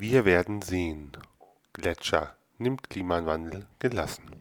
Wir werden sehen. Gletscher nimmt Klimawandel gelassen.